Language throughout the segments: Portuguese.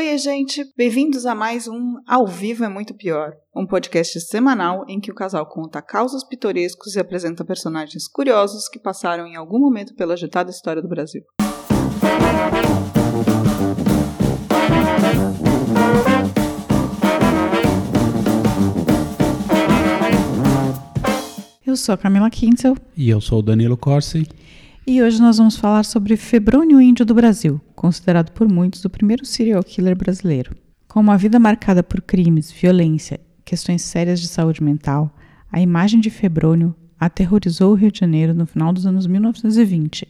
Oi, gente! Bem-vindos a mais um Ao Vivo é Muito Pior, um podcast semanal em que o casal conta causos pitorescos e apresenta personagens curiosos que passaram em algum momento pela agitada história do Brasil. Eu sou a Camila Kintzel. E eu sou o Danilo Corsi. E hoje nós vamos falar sobre Febrônio Índio do Brasil, considerado por muitos o primeiro serial killer brasileiro. Com uma vida marcada por crimes, violência, questões sérias de saúde mental, a imagem de Febrônio aterrorizou o Rio de Janeiro no final dos anos 1920,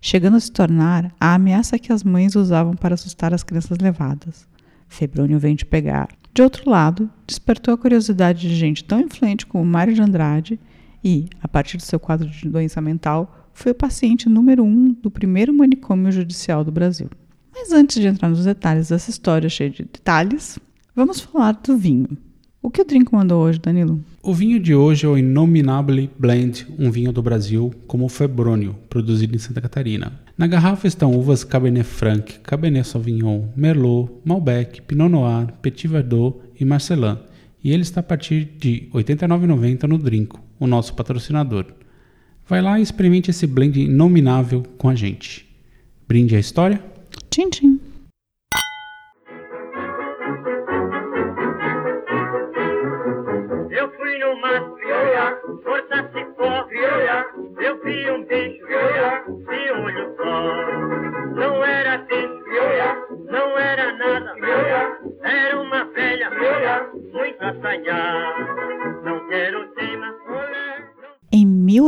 chegando a se tornar a ameaça que as mães usavam para assustar as crianças levadas. Febrônio vem te pegar. De outro lado, despertou a curiosidade de gente tão influente como Mário de Andrade e, a partir do seu quadro de doença mental, foi o paciente número um do primeiro manicômio judicial do Brasil. Mas antes de entrar nos detalhes dessa história cheia de detalhes, vamos falar do vinho. O que o Drink mandou hoje, Danilo? O vinho de hoje é o Inominable Blend, um vinho do Brasil, como o Febrônio, produzido em Santa Catarina. Na garrafa estão uvas Cabernet Franc, Cabernet Sauvignon, Merlot, Malbec, Pinot Noir, Petit Verdot e Marcelin. E ele está a partir de R$ 89,90 no Drinco, o nosso patrocinador. Vai lá e experimente esse blend inominável com a gente. Brinde a história? Tchim, tchim.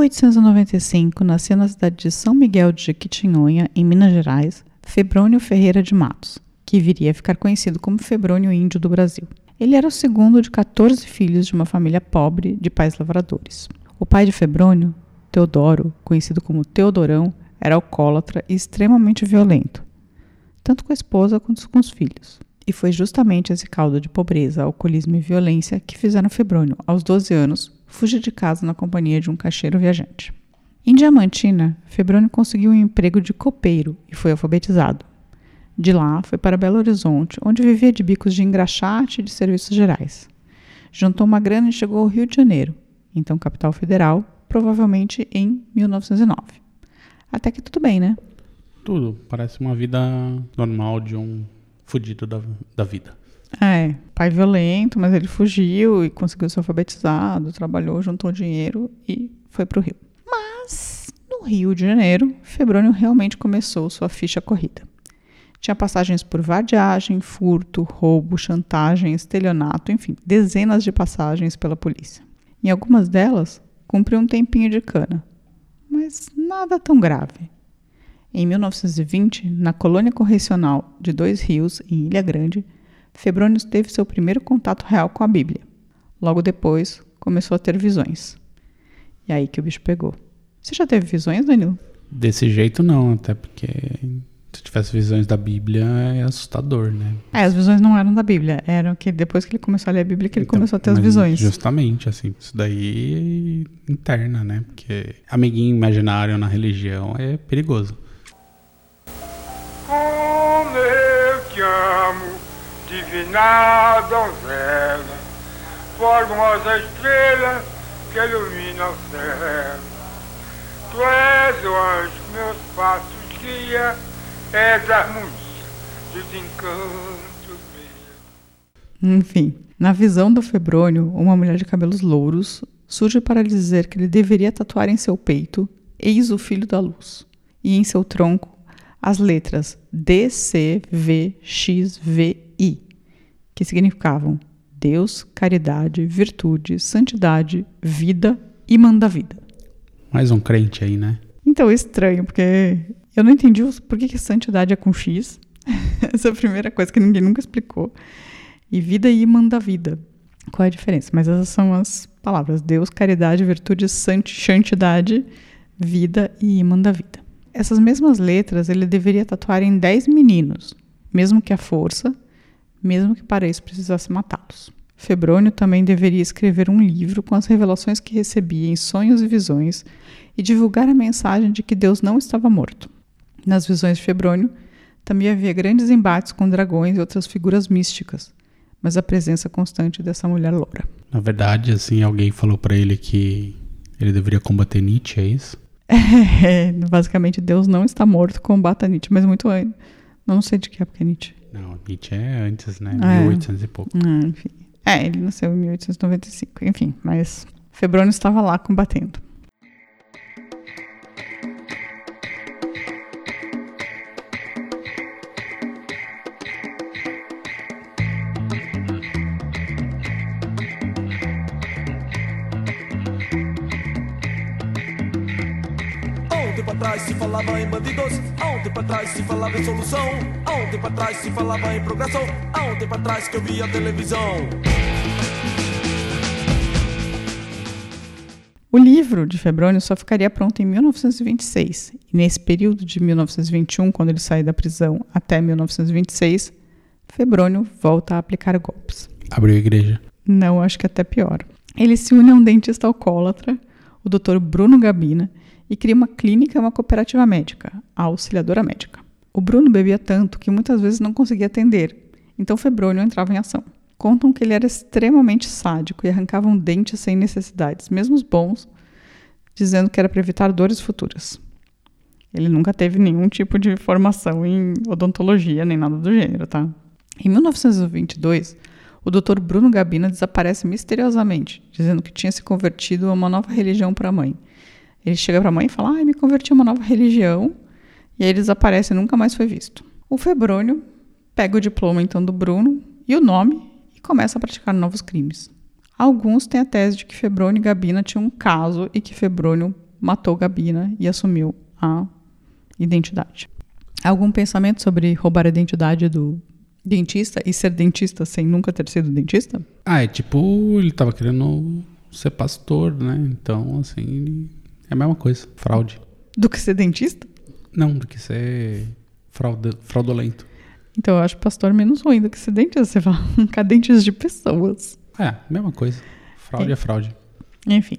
1895, nasceu na cidade de São Miguel de Jequitinhonha, em Minas Gerais, Febrônio Ferreira de Matos, que viria a ficar conhecido como Febrônio Índio do Brasil. Ele era o segundo de 14 filhos de uma família pobre de pais lavradores. O pai de Febrônio, Teodoro, conhecido como Teodorão, era alcoólatra e extremamente violento, tanto com a esposa quanto com os filhos. E foi justamente esse caldo de pobreza, alcoolismo e violência que fizeram Febrônio, aos 12 anos, fugir de casa na companhia de um caixeiro viajante. Em Diamantina, Febrônio conseguiu um emprego de copeiro e foi alfabetizado. De lá, foi para Belo Horizonte, onde vivia de bicos de engraxate e de serviços gerais. Juntou uma grana e chegou ao Rio de Janeiro, então capital federal, provavelmente em 1909. Até que tudo bem, né? Tudo. Parece uma vida normal de um fudido da, da vida. É, pai violento, mas ele fugiu e conseguiu ser alfabetizado, trabalhou, juntou dinheiro e foi para o Rio. Mas, no Rio de Janeiro, Febrônio realmente começou sua ficha corrida. Tinha passagens por vadiagem, furto, roubo, chantagem, estelionato, enfim, dezenas de passagens pela polícia. Em algumas delas, cumpriu um tempinho de cana, mas nada tão grave. Em 1920, na colônia correcional de Dois Rios, em Ilha Grande, Febrônio teve seu primeiro contato real com a Bíblia. Logo depois, começou a ter visões. E aí que o bicho pegou. Você já teve visões, Danilo? Desse jeito não, até porque se tivesse visões da Bíblia é assustador, né? É, as visões não eram da Bíblia, eram que depois que ele começou a ler a Bíblia que ele Então, começou a ter as visões. Justamente, assim, isso daí é interna, né? Porque amiguinho imaginário na religião é perigoso. Como eu te amo, divina donzela, formosa estrela que ilumina o céu. Tu és o anjo que meus passos guia, és a harmonia dos encantos. Enfim, na visão do Febrônio, uma mulher de cabelos louros surge para lhe dizer que ele deveria tatuar em seu peito Eis o Filho da Luz e em seu tronco as letras D, C, V, X, V, I, que significavam Deus, caridade, virtude, santidade, vida e manda vida. Mais um crente aí, né? Então, é estranho, porque eu não entendi por que, que santidade é com X. Essa é a primeira coisa que ninguém nunca explicou. E vida e manda vida. Qual é a diferença? Mas essas são as palavras: Deus, caridade, virtude, santi- santidade, vida e manda vida. Essas mesmas letras ele deveria tatuar em 10 meninos, mesmo que a força, mesmo que para isso precisasse matá-los. Febrônio também deveria escrever um livro com as revelações que recebia em sonhos e visões e divulgar a mensagem de que Deus não estava morto. Nas visões de Febrônio, Também havia grandes embates com dragões e outras figuras místicas, mas a presença constante dessa mulher loura. Na verdade, assim, alguém falou pra ele que ele deveria combater Nietzsche, é isso? É, basicamente, Deus não está morto, combata Nietzsche, mas muito antes. Não sei de que época é Nietzsche. Não, Nietzsche é antes, né? É. 1800 e pouco. Ah, enfim. É, ele nasceu em 1895, enfim, mas Febrônio estava lá combatendo. Atrás se falava em bandidos, há um tempo atrás se falava em solução, há um tempo atrás se falava em progressão, há um tempo atrás que eu via televisão. O livro de Febrônio só ficaria pronto em 1926. E nesse período de 1921, quando ele sai da prisão, até 1926, Febrônio volta a aplicar golpes. Abriu a igreja. Não, acho que até pior. Ele se une a um dentista alcoólatra, o Dr. Bruno Gabina, e cria uma clínica e uma cooperativa médica, a Auxiliadora Médica. O Bruno bebia tanto que muitas vezes não conseguia atender, então Febrônio entrava em ação. Contam que ele era extremamente sádico e arrancava um dente sem necessidades, mesmo os bons, dizendo que era para evitar dores futuras. Ele nunca teve nenhum tipo de formação em odontologia nem nada do gênero, tá? Em 1922, o Dr. Bruno Gabina desaparece misteriosamente, dizendo que tinha se convertido a uma nova religião para a mãe. Ele chega para a mãe e fala: "Ah, me converti a uma nova religião". E aí ele desaparece e nunca mais foi visto. O Febrônio pega o diploma então do Bruno e o nome e começa a praticar novos crimes. Alguns têm a tese de que Febrônio e Gabina tinham um caso e que Febrônio matou Gabina e assumiu a identidade. Algum pensamento sobre roubar a identidade do dentista e ser dentista sem nunca ter sido dentista? Ah, é tipo, ele tava querendo ser pastor, né? Então, assim, ele- é a mesma coisa. Fraude. Do que ser dentista? Não, do que ser fraude, fraudulento. Então eu acho pastor menos ruim do que ser dentista. Você fala arrancar dentes de pessoas. É, mesma coisa. Fraude é, fraude. Enfim.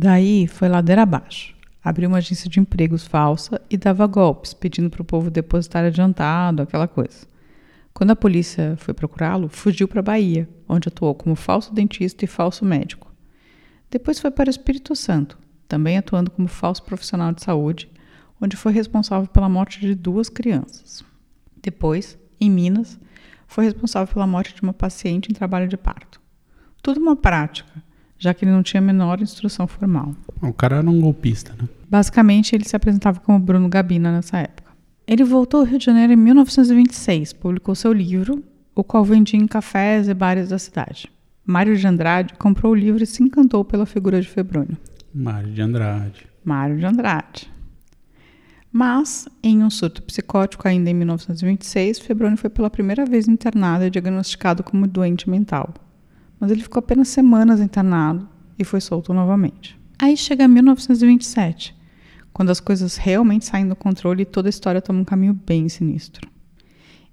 Daí foi ladeira abaixo. Abriu uma agência de empregos falsa e dava golpes, pedindo para o povo depositar adiantado, aquela coisa. Quando a polícia foi procurá-lo, fugiu para a Bahia, onde atuou como falso dentista e falso médico. Depois foi para o Espírito Santo, também atuando como falso profissional de saúde, onde foi responsável pela morte de duas crianças. Depois, em Minas, foi responsável pela morte de uma paciente em trabalho de parto. Tudo uma prática, já que ele não tinha a menor instrução formal. O cara era um golpista, né? Basicamente, ele se apresentava como Bruno Gabina nessa época. Ele voltou ao Rio de Janeiro em 1926, publicou seu livro, o qual vendia em cafés e bares da cidade. Mário de Andrade comprou o livro e se encantou pela figura de Febrônio. Mário de Andrade. Mário de Andrade. Mas, em um surto psicótico ainda em 1926, Febrônio foi pela primeira vez internado e diagnosticado como doente mental. Mas ele ficou apenas semanas internado e foi solto novamente. Aí chega 1927, quando as coisas realmente saem do controle e toda a história toma um caminho bem sinistro.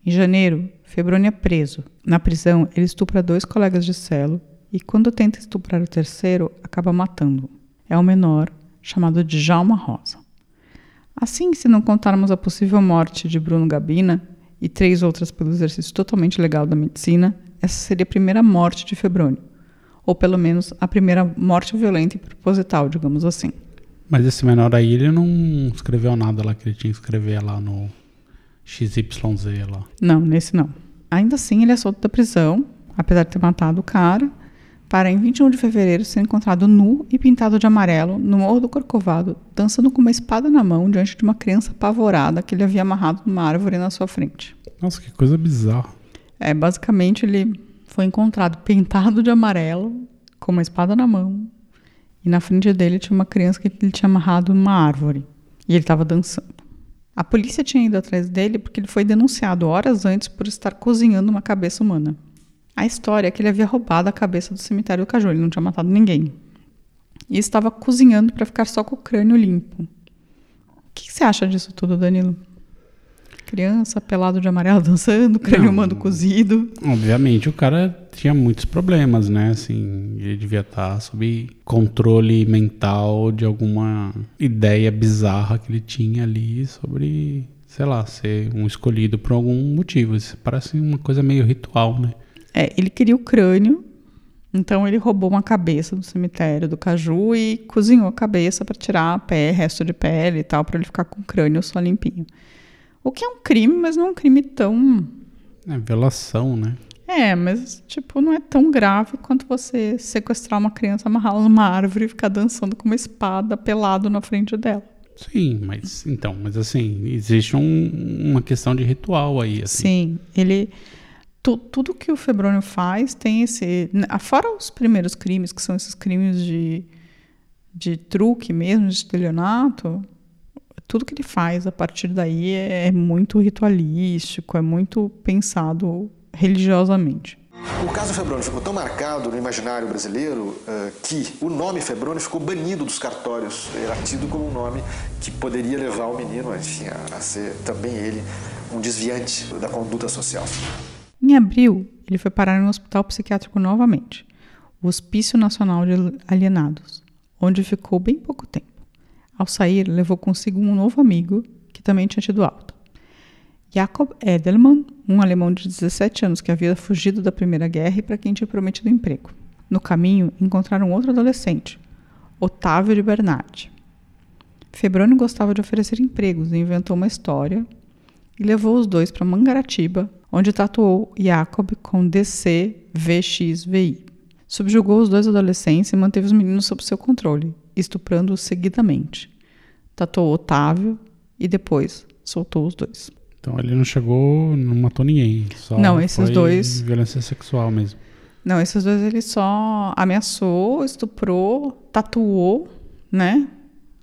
Em janeiro, Febrônio é preso. Na prisão, ele estupra dois colegas de celo e, quando tenta estuprar o terceiro, acaba matando-o. É um menor, chamado Djalma Rosa. Assim, se não contarmos a possível morte de Bruno Gabina e três outras pelo exercício totalmente legal da medicina, essa seria a primeira morte de Febrônio. Ou pelo menos a primeira morte violenta e proposital, digamos assim. Mas esse menor aí, ele não escreveu nada lá que ele tinha que escrever lá no XYZ lá. Não, nesse não. Ainda assim, ele é solto da prisão, apesar de ter matado o cara, para em 21 de fevereiro ser encontrado nu e pintado de amarelo no Morro do Corcovado, dançando com uma espada na mão diante de uma criança apavorada que ele havia amarrado numa árvore na sua frente. Nossa, que coisa bizarra. É, basicamente ele foi encontrado pintado de amarelo, com uma espada na mão, e na frente dele tinha uma criança que ele tinha amarrado numa árvore, e ele estava dançando. A polícia tinha ido atrás dele porque ele foi denunciado horas antes por estar cozinhando uma cabeça humana. A história é que ele havia roubado a cabeça do cemitério do Caju, ele não tinha matado ninguém. E estava cozinhando para ficar só com o crânio limpo. que, que você acha disso tudo, Danilo? Criança, pelado de amarelo dançando, crânio humano cozido. Obviamente o cara tinha muitos problemas, né? Assim, ele devia estar sob controle mental de alguma ideia bizarra que ele tinha ali sobre, sei lá, ser um escolhido por algum motivo. Isso parece uma coisa meio ritual, né? É, ele queria o crânio, então ele roubou uma cabeça do cemitério do Caju e cozinhou a cabeça para tirar a pé, resto de pele e tal, para ele ficar com o crânio só limpinho. O que é um crime, mas não é um crime tão. É violação, né? É, mas tipo, não é tão grave quanto você sequestrar uma criança, amarrá-la numa árvore e ficar dançando com uma espada pelado na frente dela. Sim, mas então, mas assim, existe um- uma questão de ritual aí, assim. Sim, ele. tu- tudo que o Febrônio faz tem esse. Fora os primeiros crimes, que são esses crimes de, de truque mesmo, de estelionato, tudo que ele faz a partir daí é, é muito ritualístico, é muito pensado religiosamente. O caso Febrônio ficou tão marcado no imaginário brasileiro eh, que o nome Febrônio ficou banido dos cartórios. Era tido como um nome que poderia levar o menino enfim, a, ser também ele um desviante da conduta social. Em abril, ele foi parar um hospital psiquiátrico novamente, o Hospício Nacional de Alienados, onde ficou bem pouco tempo. Ao sair, levou consigo um novo amigo que também tinha tido alta. Jakob Edelman, um alemão de 17 anos que havia fugido da Primeira Guerra e para quem tinha prometido emprego. No caminho, encontraram outro adolescente, Otávio de Bernardi. Febrônio gostava de oferecer empregos e inventou uma história e levou os dois para Mangaratiba, onde tatuou Jacob com DCVXVI. Subjugou os dois adolescentes e manteve os meninos sob seu controle, estuprando-os seguidamente. Tatuou Otávio e depois soltou os dois. Então ele não chegou, não matou ninguém. Só Não, esses foi dois- Violência sexual mesmo. Não, esses dois ele só ameaçou, estuprou, tatuou, né?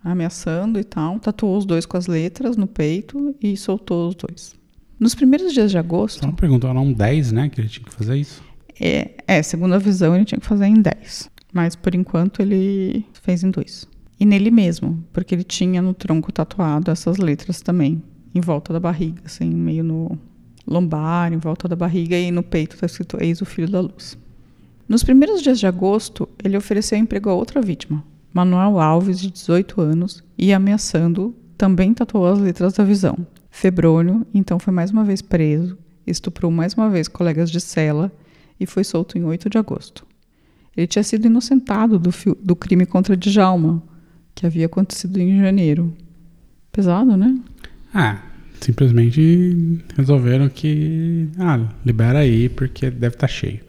Ameaçando e tal. Tatuou os dois com as letras no peito e soltou os dois. Nos primeiros dias de agosto. Só uma pergunta, eram 10, né? Que ele tinha que fazer isso? É, é, segundo a visão, ele tinha que fazer em 10. Mas por enquanto ele fez em dois. E nele mesmo, porque ele tinha no tronco tatuado essas letras também, em volta da barriga, assim, meio no lombar, em volta da barriga, e no peito está escrito Eis o Filho da Luz. Nos primeiros dias de agosto, ele ofereceu emprego a outra vítima, Manuel Alves, de 18 anos, e ameaçando, também tatuou as letras da visão. Febrônio, então, foi mais uma vez preso, estuprou mais uma vez colegas de cela e foi solto em 8 de agosto. Ele tinha sido inocentado do, do crime contra Djalma, que havia acontecido em janeiro. Pesado, né? Ah, simplesmente resolveram que. Ah, libera aí, porque deve estar cheio.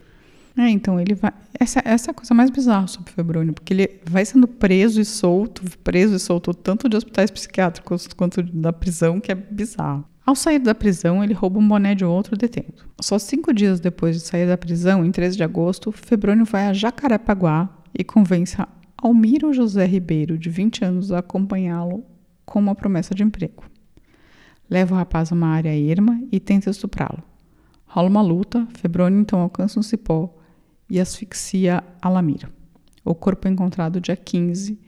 É, então ele vai. Essa, essa é a coisa mais bizarra sobre o Febrônio, porque ele vai sendo preso e solto, preso e solto tanto de hospitais psiquiátricos quanto da prisão, que é bizarro. Ao sair da prisão, ele rouba um boné de outro detento. Só cinco dias depois de sair da prisão, em 13 de agosto, Febrônio vai a Jacarepaguá e convence Almiro José Ribeiro, de 20 anos, a acompanhá-lo com uma promessa de emprego. Leva o rapaz a uma área erma e tenta estuprá-lo. Rola uma luta, Febrônio então alcança um cipó e asfixia Alamira. O corpo é encontrado dia 15,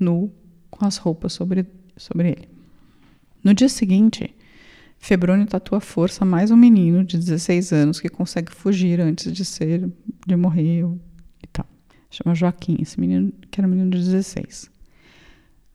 nu, com as roupas sobre, sobre ele. No dia seguinte, Febrônio tatua à força mais um menino de 16 anos que consegue fugir antes de ser, de morrer e tal. Chama Joaquim, esse menino que era um menino de 16.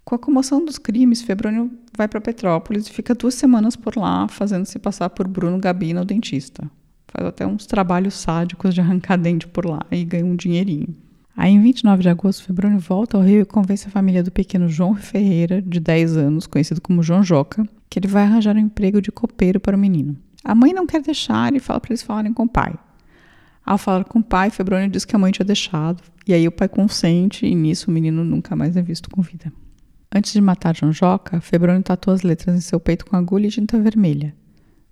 Com a comoção dos crimes, Febrônio vai para Petrópolis e fica duas semanas por lá, fazendo-se passar por Bruno Gabina, o dentista. Faz até uns trabalhos sádicos de arrancar dente por lá e ganha um dinheirinho. Aí, em 29 de agosto, Febrônio volta ao Rio e convence a família do pequeno João Ferreira, de 10 anos, conhecido como João Joca, que ele vai arranjar um emprego de copeiro para o menino. A mãe não quer deixar e fala para eles falarem com o pai. Ao falar com o pai, Febrônio diz que a mãe tinha deixado, e aí o pai consente, e nisso o menino nunca mais é visto com vida. Antes de matar João Joca, Febrônio tatua as letras em seu peito com agulha e tinta vermelha.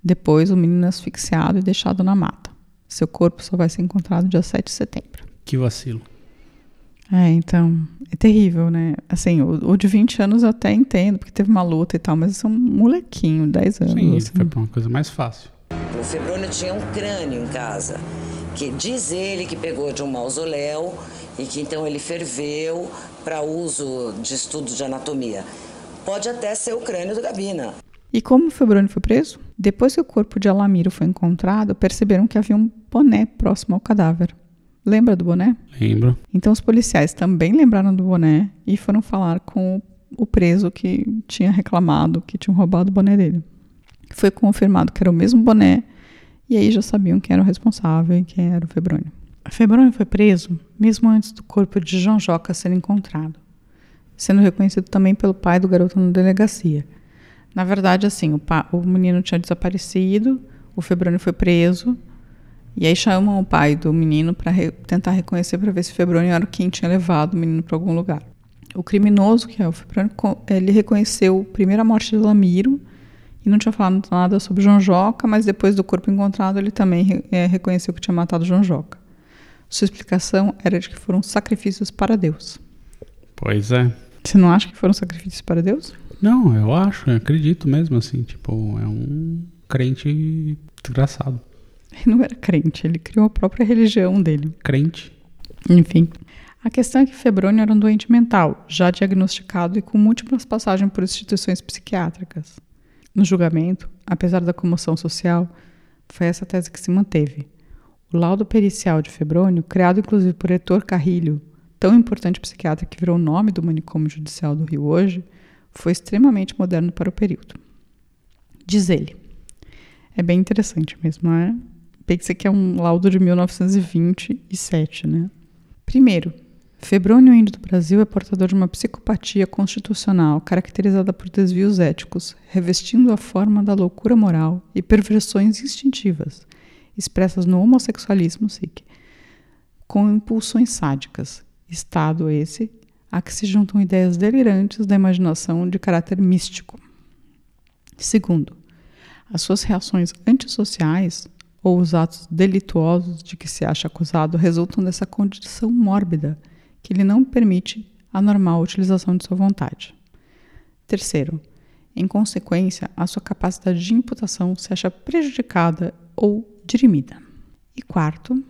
Depois, o menino é asfixiado e deixado na mata. Seu corpo só vai ser encontrado dia 7 de setembro. Que vacilo. É, então, é terrível, né? Assim, o, o de 20 anos eu até entendo, porque teve uma luta e tal, mas isso é um molequinho, 10 anos. Sim, assim. foi pra uma coisa mais fácil. O Febrônio tinha um crânio em casa, que diz ele que pegou de um mausoléu e que então ele ferveu para uso de estudo de anatomia. Pode até ser o crânio do Gabina. E como o Febrônio foi preso? Depois que o corpo de Alamiro foi encontrado, perceberam que havia um boné próximo ao cadáver. Lembra do boné? Lembro. Então os policiais também lembraram do boné e foram falar com o preso que tinha reclamado que tinham roubado o boné dele. Foi confirmado que era o mesmo boné e aí já sabiam quem era o responsável e quem era o Febrônio. Febrônio foi preso mesmo antes do corpo de João Joca ser encontrado, sendo reconhecido também pelo pai do garoto na delegacia. Na verdade, assim, o, pa, o menino tinha desaparecido, o Febrônio foi preso, e aí chamam o pai do menino para re, tentar reconhecer para ver se o Febrônio era quem tinha levado o menino para algum lugar. O criminoso, que é o Febrônio, ele reconheceu primeiro a morte de Lamiro e não tinha falado nada sobre João Joca, mas depois do corpo encontrado ele também é, reconheceu que tinha matado João Joca. Sua explicação era de que foram sacrifícios para Deus. Pois é. Você não acha que foram sacrifícios para Deus? Não, eu acho, eu acredito mesmo, assim, tipo, é um crente desgraçado. Ele não era crente, ele criou a própria religião dele. Crente. Enfim. A questão é que Febrônio era um doente mental, já diagnosticado e com múltiplas passagens por instituições psiquiátricas. No julgamento, apesar da comoção social, foi essa tese que se manteve. O laudo pericial de Febrônio, criado inclusive por Heitor Carrilho, tão importante psiquiatra que virou o nome do manicômio judicial do Rio hoje, foi extremamente moderno para o período. Diz ele. É bem interessante mesmo, não é? Pensa que é um laudo de 1927, né? Primeiro, Febrônio Índio do Brasil é portador de uma psicopatia constitucional caracterizada por desvios éticos, revestindo a forma da loucura moral e perversões instintivas, expressas no homossexualismo sikh, com impulsões sádicas, estado esse a que se juntam ideias delirantes da imaginação de caráter místico. Segundo, as suas reações antissociais ou os atos delituosos de que se acha acusado resultam dessa condição mórbida que lhe não permite a normal utilização de sua vontade. Terceiro, em consequência, a sua capacidade de imputação se acha prejudicada ou dirimida. E quarto,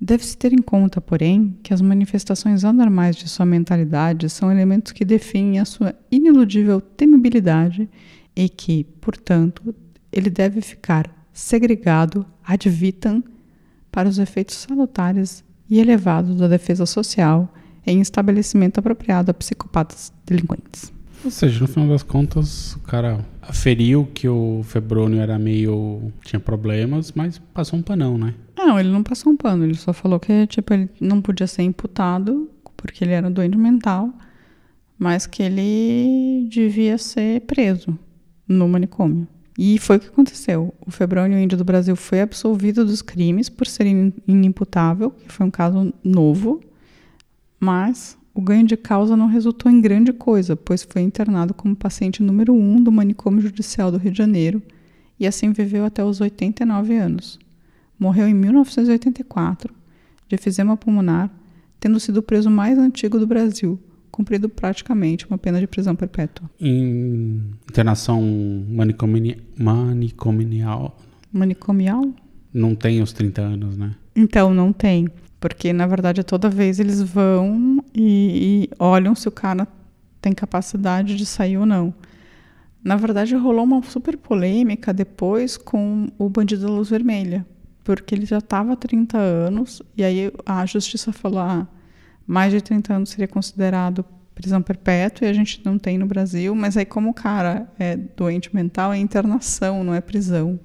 deve-se ter em conta, porém, que as manifestações anormais de sua mentalidade são elementos que definem a sua iniludível temibilidade e que, portanto, ele deve ficar segregado ad vitam para os efeitos salutares e elevados da defesa social em estabelecimento apropriado a psicopatas delinquentes. Ou seja, no final das contas, o cara aferiu que o Febrônio era meio. tinha problemas, mas passou um panão, né? Não, ele não passou um pano, ele só falou que tipo, ele não podia ser imputado porque ele era doente mental, mas que ele devia ser preso no manicômio. E foi o que aconteceu. O Febrônio Índio do Brasil foi absolvido dos crimes por ser inimputável, que foi um caso novo, mas o ganho de causa não resultou em grande coisa, pois foi internado como paciente número um do manicômio judicial do Rio de Janeiro e assim viveu até os 89 anos. Morreu em 1984 de efizema pulmonar, tendo sido o preso mais antigo do Brasil, cumprido praticamente uma pena de prisão perpétua. Em internação manicomini manicomial. Manicomial? Não tem os 30 anos, né? Então, não tem. Porque, na verdade, toda vez eles vão e, e olham se o cara tem capacidade de sair ou não. Na verdade, rolou uma super polêmica depois com o Bandido da Luz Vermelha, porque ele já estava há 30 anos, e aí a justiça falou: ah, mais de 30 anos seria considerado prisão perpétua, e a gente não tem no Brasil, mas aí, como o cara é doente mental, é internação, não é prisão.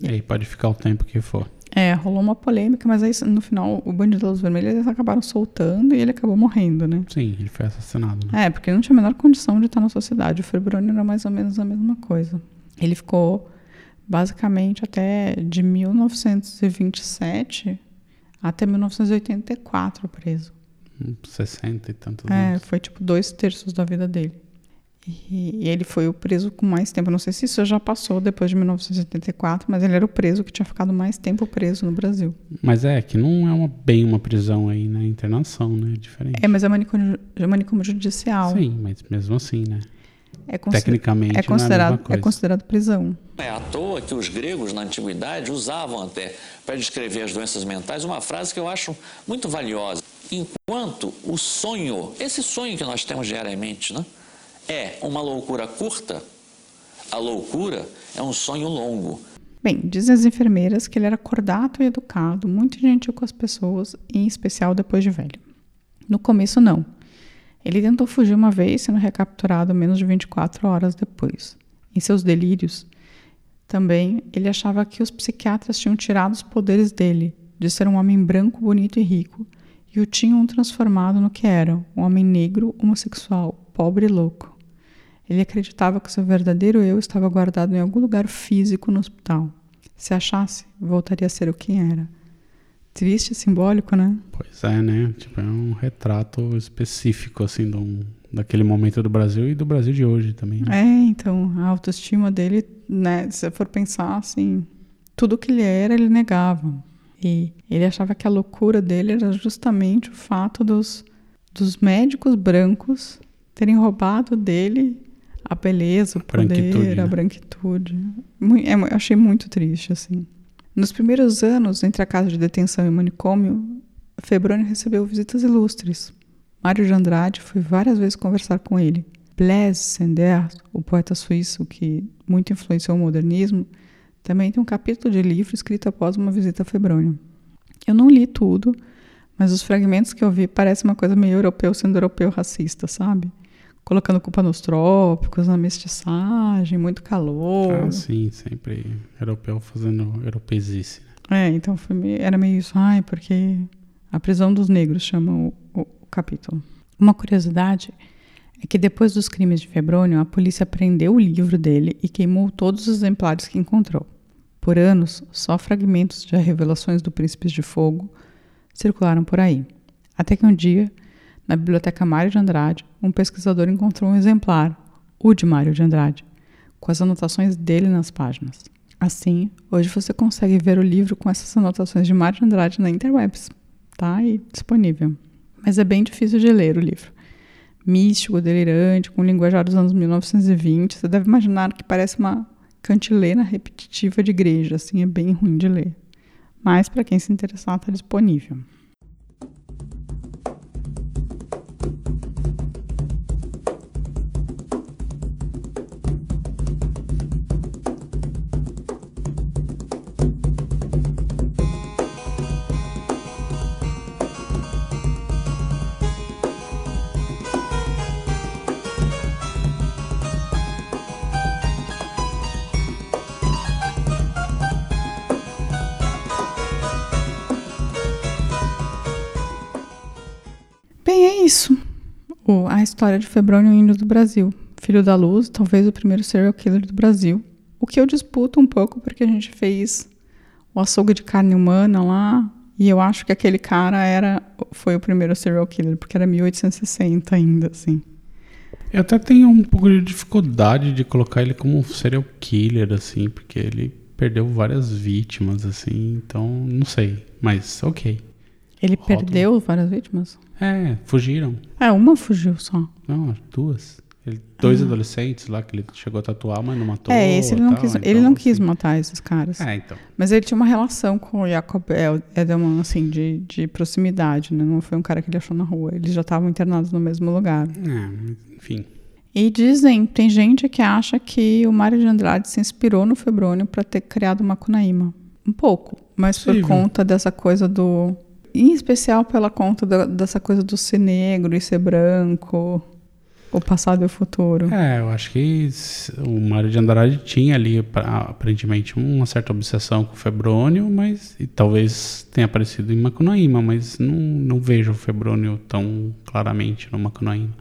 E aí pode ficar o tempo que for. É, rolou uma polêmica, mas aí no final o Bandido da Luz Vermelha eles acabaram soltando e ele acabou morrendo, né? Sim, ele foi assassinado. Né? É, porque ele não tinha a menor condição de estar na sociedade. O Febrônio era mais ou menos a mesma coisa. Ele ficou basicamente até de 1927 até 1984 preso. 60 e tantos É, anos. foi tipo dois terços da vida dele. E, e ele foi o preso com mais tempo. Não sei se isso já passou depois de 1974, mas ele era o preso que tinha ficado mais tempo preso no Brasil. Mas é que não é uma, bem uma prisão aí, né? Internação, né? É diferente. É, mas é manicômio, é manicômio judicial. Sim, mas mesmo assim, né? É Tecnicamente, é não é a considerado, mesma coisa. é considerado prisão. É à toa que os gregos na antiguidade usavam até para descrever as doenças mentais uma frase que eu acho muito valiosa. Enquanto o sonho, esse sonho que nós temos diariamente, né, é uma loucura curta, a loucura é um sonho longo. Bem, dizem as enfermeiras que ele era cordato e educado, muito gentil com as pessoas, em especial depois de velho. No começo, não. Ele tentou fugir uma vez, sendo recapturado menos de 24 horas depois. Em seus delírios, também, ele achava que os psiquiatras tinham tirado os poderes dele, de ser um homem branco, bonito e rico, e o tinham transformado no que era, um homem negro, homossexual, pobre e louco. Ele acreditava que seu verdadeiro eu estava guardado em algum lugar físico no hospital. Se achasse, voltaria a ser o que era. Triste e simbólico, né? Pois é, né? Tipo, é um retrato específico, assim, do, daquele momento do Brasil e do Brasil de hoje também. Né? É, então, a autoestima dele, né? Se você for pensar, assim, tudo que ele era, ele negava. E ele achava que a loucura dele era justamente o fato dos, dos médicos brancos terem roubado dele a beleza, o poder, branquitude, né? a branquitude. É, eu achei muito triste, assim. Nos primeiros anos, entre a casa de detenção e o manicômio, Febrônio recebeu visitas ilustres. Mário de Andrade foi várias vezes conversar com ele. Blaise Sender, o poeta suíço que muito influenciou o modernismo, também tem um capítulo de livro escrito após uma visita a Febrônio. Eu não li tudo, mas os fragmentos que eu vi parecem uma coisa meio europeu sendo europeu racista, sabe? Colocando culpa nos trópicos, na mestiçagem, muito calor. Ah, sim, sempre europeu fazendo europeizice. É, então meio- era meio isso, ai, porque a prisão dos negros chama o, o- o capítulo. Uma curiosidade é que depois dos crimes de Febrônio, a polícia prendeu o livro dele e queimou todos os exemplares que encontrou. Por anos, só fragmentos de Revelações do Príncipes de Fogo circularam por aí. Até que um dia, na biblioteca Mário de Andrade, um pesquisador encontrou um exemplar, o de Mário de Andrade, com as anotações dele nas páginas. Assim, hoje você consegue ver o livro com essas anotações de Mário de Andrade na interwebs. Tá aí disponível. Mas é bem difícil de ler o livro. Místico, delirante, com linguajar dos anos 1920. Você deve imaginar que parece uma cantilena repetitiva de igreja, assim, é bem ruim de ler. Mas para quem se interessar, está disponível. O- a história de Febrônio indo do Brasil. Filho da Luz, talvez o primeiro serial killer do Brasil. O que eu disputo um pouco porque a gente fez o açougue de carne humana lá. E eu acho que aquele cara era foi o primeiro serial killer, porque era 1860 ainda, assim. Eu até tenho um pouco de dificuldade de colocar ele como um serial killer, assim, porque ele perdeu várias vítimas, assim, então não sei. Mas ok. Ele Rótulo. perdeu várias vítimas? É, fugiram. É, uma fugiu só. Não, duas. Ele- dois adolescentes lá que ele chegou a tatuar, mas não matou. Ah. é, esse ele não tal, quis, ele então, não quis assim. matar esses caras. É, então. Mas ele tinha uma relação com o Jacob El- Edelman, assim, de, de proximidade, né? Não foi um cara que ele achou na rua. Eles já estavam internados no mesmo lugar. É, enfim. E dizem, tem gente que acha que o Mário de Andrade se inspirou no Febrônio para ter criado Macunaíma. Um pouco, mas por Possível. conta dessa coisa do... Em especial pela conta da- dessa coisa do ser negro e ser branco, o passado e o futuro. É, eu acho que o Mário de Andrade tinha ali, aparentemente, uma certa obsessão com o Febrônio, mas e talvez tenha aparecido em Macunaíma, mas não, não vejo o Febrônio tão claramente no Macunaíma.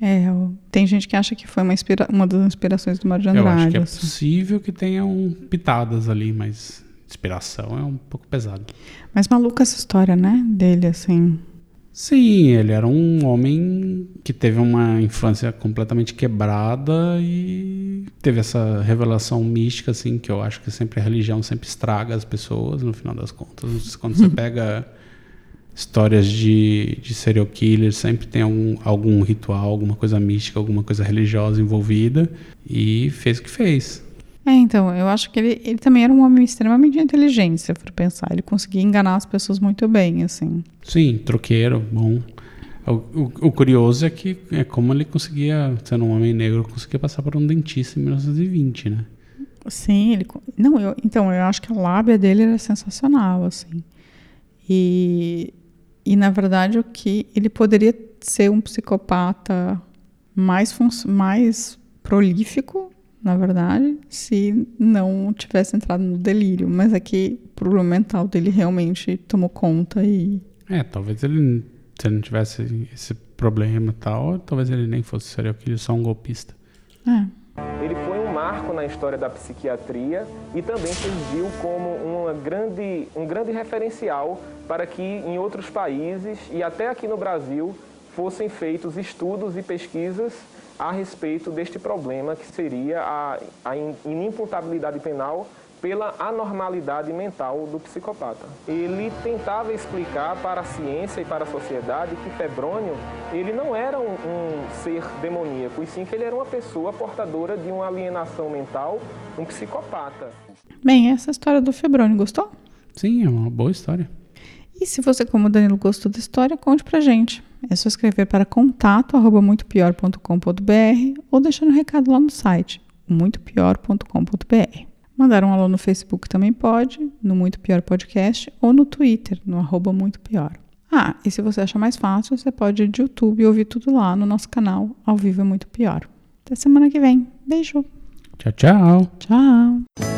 É, tem gente que acha que foi uma, inspira- uma das inspirações do Mário de Eu Andrade. acho que é assim. possível que tenham pitadas ali, mas inspiração é um pouco pesado. Mas maluca essa história, né? Dele, assim. Sim, ele era um homem que teve uma infância completamente quebrada e teve essa revelação mística, assim, que eu acho que sempre a religião sempre estraga as pessoas, no final das contas. Quando você pega histórias de, de serial killers, sempre tem algum, algum ritual, alguma coisa mística, alguma coisa religiosa envolvida e fez o que fez. É, então, eu acho que ele, ele também era um homem extremamente inteligente, se eu for pensar. Ele conseguia enganar as pessoas muito bem, assim. Sim, troqueiro, bom. O, o- o curioso é que é como ele conseguia, sendo um homem negro, conseguia passar por um dentista em 1920, né? Sim, ele. Não, eu, então, eu acho que a lábia dele era sensacional, assim. E, e na verdade, o que ele poderia ser um psicopata mais, mais prolífico, na verdade, se não tivesse entrado no delírio. Mas é que o problema mental dele realmente tomou conta e. É, talvez ele, se ele não tivesse esse problema e tal, talvez ele nem fosse serial killer, só um golpista. É. Ele foi um marco na história da psiquiatria e também serviu como uma grande, um grande referencial para que em outros países e até aqui no Brasil fossem feitos estudos e pesquisas a respeito deste problema que seria a, a in- inimputabilidade penal pela anormalidade mental do psicopata. Ele tentava explicar para a ciência e para a sociedade que Febrônio ele não era um, um ser demoníaco, e sim que ele era uma pessoa portadora de uma alienação mental, um psicopata. Bem, essa é a história do Febrônio, gostou? Sim, é uma boa história. E se você, como o Danilo, gostou da história, conte pra gente. É só escrever para contato arroba muitopior.com.br ou deixar um recado lá no site muitopior.com.br. Mandar um alô no Facebook também pode, no Muito Pior Podcast ou no Twitter, no arroba Muito Pior. Ah, e se você acha mais fácil, você pode ir de YouTube e ouvir tudo lá no nosso canal Ao Vivo é Muito Pior. Até semana que vem. Beijo. Tchau, tchau. Tchau.